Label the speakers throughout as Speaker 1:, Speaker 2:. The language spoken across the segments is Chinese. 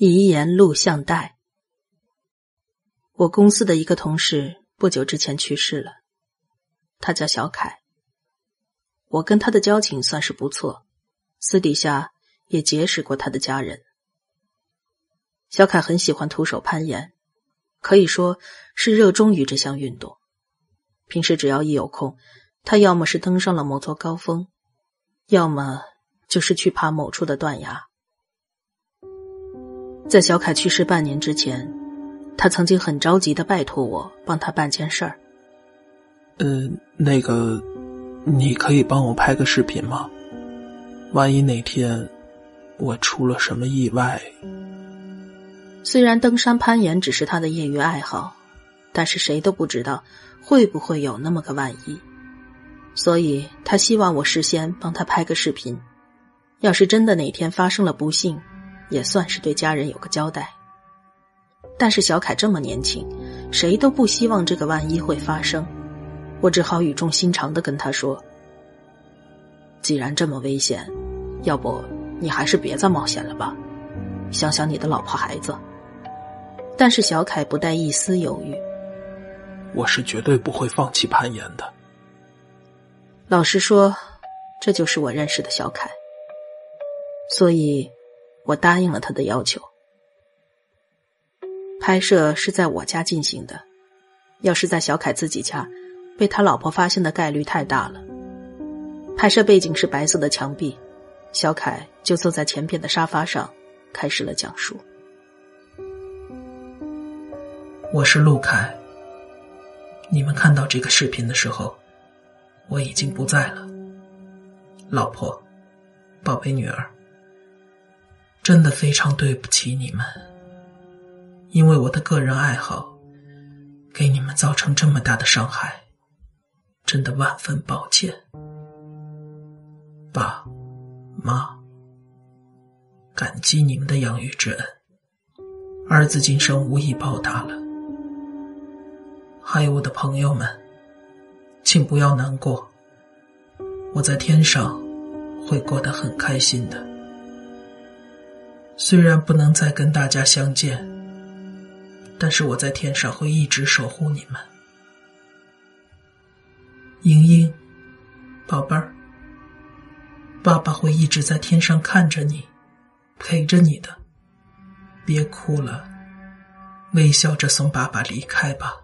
Speaker 1: 遗言录像带。我公司的一个同事不久之前去世了，他叫小凯。我跟他的交情算是不错，私底下也结识过他的家人。小凯很喜欢徒手攀岩，可以说是热衷于这项运动。平时只要一有空，他要么是登上了某座高峰，要么就是去爬某处的断崖。在小凯去世半年之前，他曾经很着急的拜托我帮他办件事儿。
Speaker 2: 嗯，那个，你可以帮我拍个视频吗？万一哪天我出了什么意外……
Speaker 1: 虽然登山攀岩只是他的业余爱好，但是谁都不知道会不会有那么个万一，所以他希望我事先帮他拍个视频。要是真的哪天发生了不幸，也算是对家人有个交代。但是小凯这么年轻，谁都不希望这个万一会发生。我只好语重心长的跟他说：“既然这么危险，要不你还是别再冒险了吧，想想你的老婆孩子。”但是小凯不带一丝犹豫：“
Speaker 2: 我是绝对不会放弃攀岩的。”
Speaker 1: 老实说，这就是我认识的小凯，所以。我答应了他的要求。拍摄是在我家进行的，要是在小凯自己家，被他老婆发现的概率太大了。拍摄背景是白色的墙壁，小凯就坐在前边的沙发上，开始了讲述。
Speaker 2: 我是陆凯。你们看到这个视频的时候，我已经不在了。老婆，宝贝女儿。真的非常对不起你们，因为我的个人爱好给你们造成这么大的伤害，真的万分抱歉。爸妈，感激你们的养育之恩，儿子今生无以报答了。还有我的朋友们，请不要难过，我在天上会过得很开心的。虽然不能再跟大家相见，但是我在天上会一直守护你们。莹莹，宝贝儿，爸爸会一直在天上看着你，陪着你的。别哭了，微笑着送爸爸离开吧。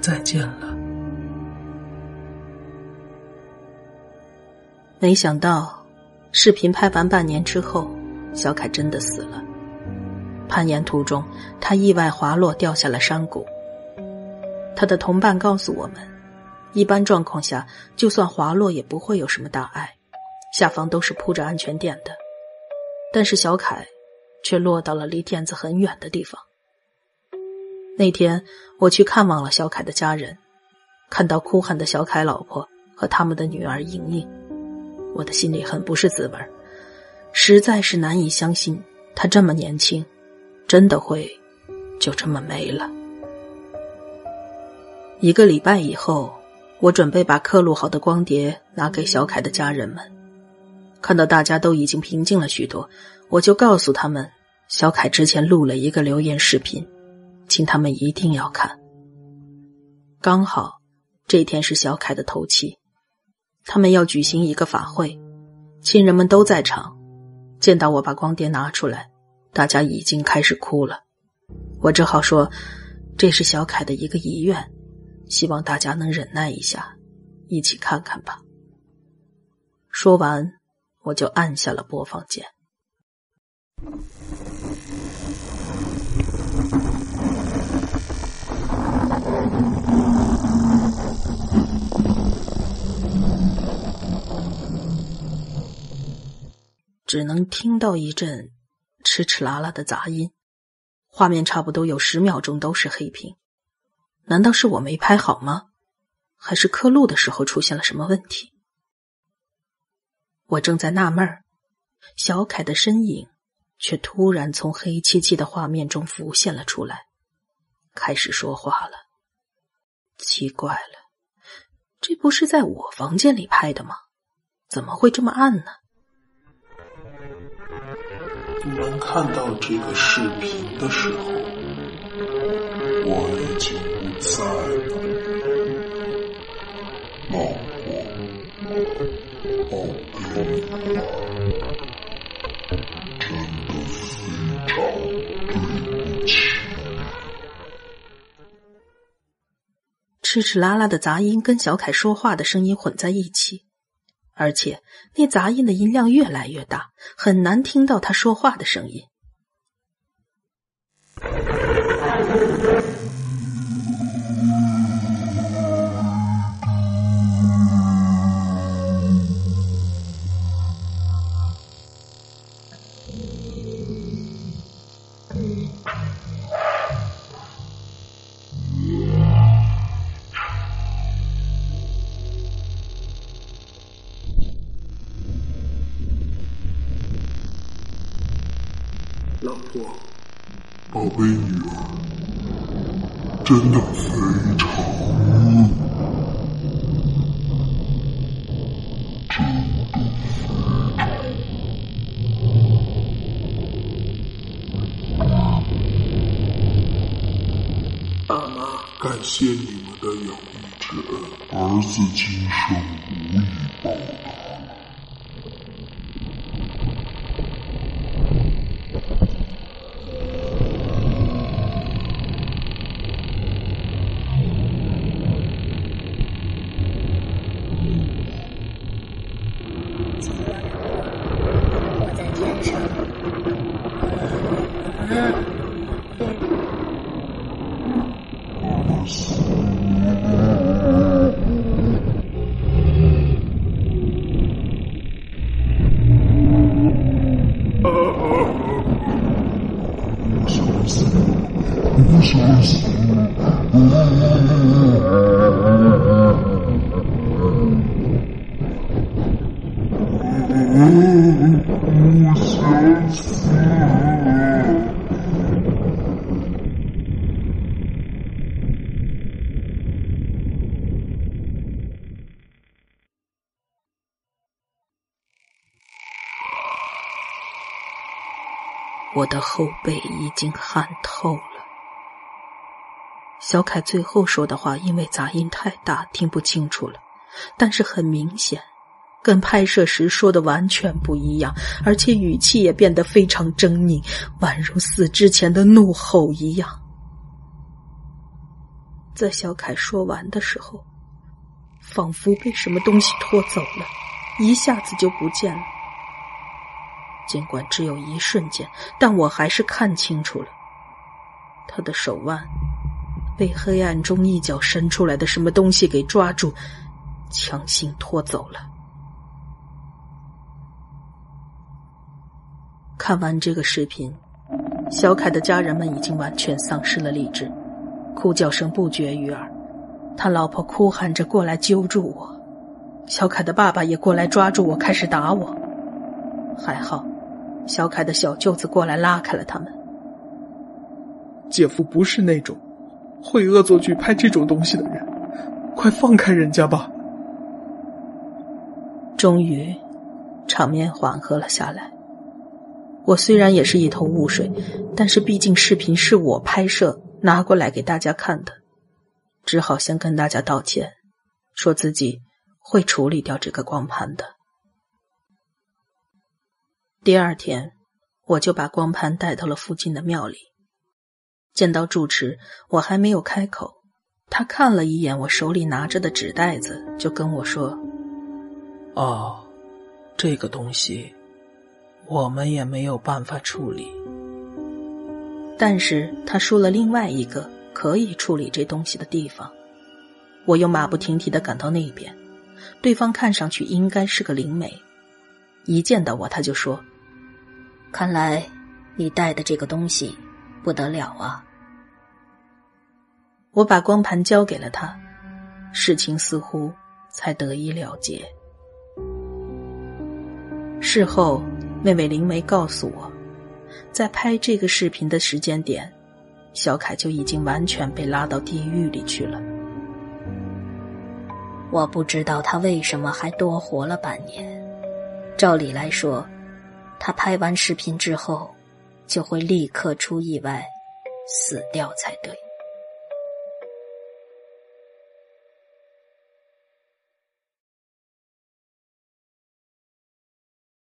Speaker 2: 再见了。
Speaker 1: 没想到，视频拍完半年之后。小凯真的死了。攀岩途中，他意外滑落，掉下了山谷。他的同伴告诉我们，一般状况下，就算滑落也不会有什么大碍，下方都是铺着安全垫的。但是小凯却落到了离垫子很远的地方。那天我去看望了小凯的家人，看到哭喊的小凯老婆和他们的女儿莹莹，我的心里很不是滋味儿。实在是难以相信，他这么年轻，真的会就这么没了。一个礼拜以后，我准备把刻录好的光碟拿给小凯的家人们，看到大家都已经平静了许多，我就告诉他们，小凯之前录了一个留言视频，请他们一定要看。刚好这天是小凯的头七，他们要举行一个法会，亲人们都在场。见到我把光碟拿出来，大家已经开始哭了。我只好说，这是小凯的一个遗愿，希望大家能忍耐一下，一起看看吧。说完，我就按下了播放键。只能听到一阵哧哧啦啦的杂音，画面差不多有十秒钟都是黑屏。难道是我没拍好吗？还是刻录的时候出现了什么问题？我正在纳闷儿，小凯的身影却突然从黑漆漆的画面中浮现了出来，开始说话了。奇怪了，这不是在我房间里拍的吗？怎么会这么暗呢？
Speaker 3: 你们看到这个视频的时候，我已经不在了。老婆，宝贝，真的非常对不起。
Speaker 1: 吃吃啦啦的杂音跟小凯说话的声音混在一起。而且那杂音的音量越来越大，很难听到他说话的声音。
Speaker 3: 老婆，宝贝女儿，真的非常，真的非常。爸妈，感谢你们的养育之恩，儿子今生无以报答。我想死。我想死。
Speaker 1: 我的后背已经汗透了。小凯最后说的话，因为杂音太大，听不清楚了。但是很明显，跟拍摄时说的完全不一样，而且语气也变得非常狰狞，宛如死之前的怒吼一样。在小凯说完的时候，仿佛被什么东西拖走了，一下子就不见了。尽管只有一瞬间，但我还是看清楚了，他的手腕被黑暗中一脚伸出来的什么东西给抓住，强行拖走了。看完这个视频，小凯的家人们已经完全丧失了理智，哭叫声不绝于耳。他老婆哭喊着过来揪住我，小凯的爸爸也过来抓住我，开始打我。还好。小凯的小舅子过来拉开了他们。
Speaker 4: 姐夫不是那种会恶作剧拍这种东西的人，快放开人家吧。
Speaker 1: 终于，场面缓和了下来。我虽然也是一头雾水，但是毕竟视频是我拍摄拿过来给大家看的，只好先跟大家道歉，说自己会处理掉这个光盘的。第二天，我就把光盘带到了附近的庙里。见到住持，我还没有开口，他看了一眼我手里拿着的纸袋子，就跟我说：“
Speaker 2: 哦，这个东西我们也没有办法处理。”
Speaker 1: 但是他说了另外一个可以处理这东西的地方。我又马不停蹄的赶到那边，对方看上去应该是个灵媒。一见到我，他就说：“
Speaker 5: 看来你带的这个东西不得了啊！”
Speaker 1: 我把光盘交给了他，事情似乎才得以了结。事后，那位灵媒告诉我，在拍这个视频的时间点，小凯就已经完全被拉到地狱里去了。
Speaker 5: 我不知道他为什么还多活了半年。照理来说，
Speaker 1: 他拍完视频之后，就会立刻出意外死掉才对。